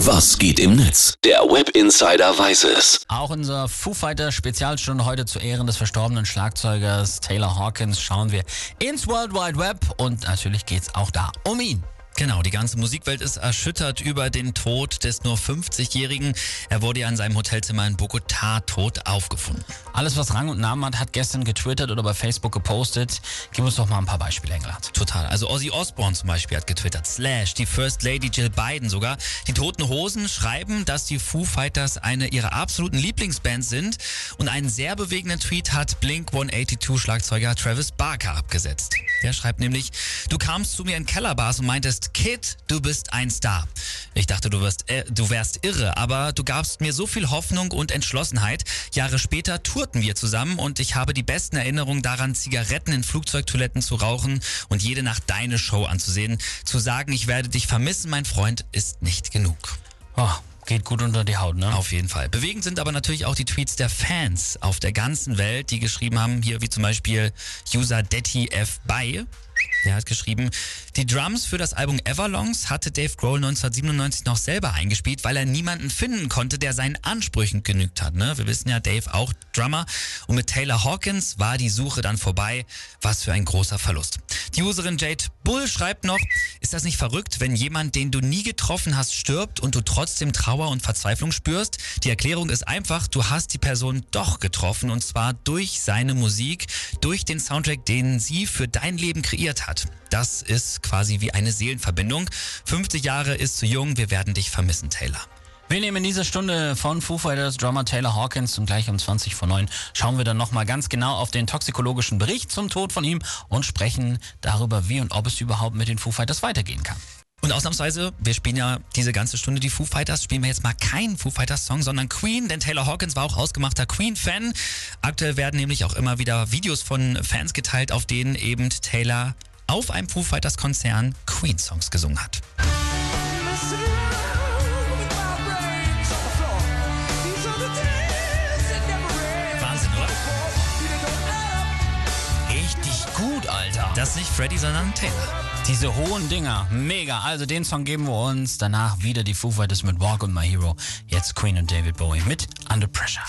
Was geht im Netz? Der Web Insider weiß es. Auch unser Foo Fighter Spezialstunde heute zu Ehren des verstorbenen Schlagzeugers Taylor Hawkins schauen wir ins World Wide Web und natürlich geht's auch da um ihn. Genau, die ganze Musikwelt ist erschüttert über den Tod des nur 50-Jährigen. Er wurde ja in seinem Hotelzimmer in Bogotá tot aufgefunden. Alles, was Rang und Namen hat, hat gestern getwittert oder bei Facebook gepostet. Gib uns doch mal ein paar Beispiele, Engelhardt. Total. Also Ozzy Osbourne zum Beispiel hat getwittert. Slash, die First Lady Jill Biden sogar. Die Toten Hosen schreiben, dass die Foo Fighters eine ihrer absoluten Lieblingsbands sind. Und einen sehr bewegenden Tweet hat Blink 182 Schlagzeuger Travis Barker abgesetzt. Der schreibt nämlich, du kamst zu mir in Kellerbars und meintest, Kid, du bist ein Star. Ich dachte, du, wirst, äh, du wärst irre, aber du gabst mir so viel Hoffnung und Entschlossenheit. Jahre später tourten wir zusammen und ich habe die besten Erinnerungen daran, Zigaretten in Flugzeugtoiletten zu rauchen und jede Nacht deine Show anzusehen. Zu sagen, ich werde dich vermissen, mein Freund, ist nicht genug. Oh, Geht gut unter die Haut, ne? Auf jeden Fall. Bewegend sind aber natürlich auch die Tweets der Fans auf der ganzen Welt, die geschrieben haben, hier wie zum Beispiel User Detty F. By. Der hat geschrieben, die Drums für das Album Everlongs hatte Dave Grohl 1997 noch selber eingespielt, weil er niemanden finden konnte, der seinen Ansprüchen genügt hat. Ne? Wir wissen ja, Dave auch Drummer. Und mit Taylor Hawkins war die Suche dann vorbei. Was für ein großer Verlust. Die Userin Jade Bull schreibt noch, ist das nicht verrückt, wenn jemand, den du nie getroffen hast, stirbt und du trotzdem Trauer und Verzweiflung spürst? Die Erklärung ist einfach, du hast die Person doch getroffen und zwar durch seine Musik, durch den Soundtrack, den sie für dein Leben kreiert hat. Das ist quasi wie eine Seelenverbindung. 50 Jahre ist zu jung, wir werden dich vermissen, Taylor. Wir nehmen in dieser Stunde von Foo Fighters Drummer Taylor Hawkins und gleich um 20 vor 9 schauen wir dann nochmal ganz genau auf den toxikologischen Bericht zum Tod von ihm und sprechen darüber, wie und ob es überhaupt mit den Foo Fighters weitergehen kann. Und ausnahmsweise, wir spielen ja diese ganze Stunde die Foo Fighters, spielen wir jetzt mal keinen Foo Fighters Song, sondern Queen, denn Taylor Hawkins war auch ausgemachter Queen-Fan. Aktuell werden nämlich auch immer wieder Videos von Fans geteilt, auf denen eben Taylor auf einem Foo Fighters Konzern Queen-Songs gesungen hat. Das ist nicht Freddy, sondern Taylor. Diese hohen Dinger, mega. Also den Song geben wir uns. Danach wieder die Foo Fighters mit Walk on My Hero. Jetzt Queen und David Bowie mit Under Pressure.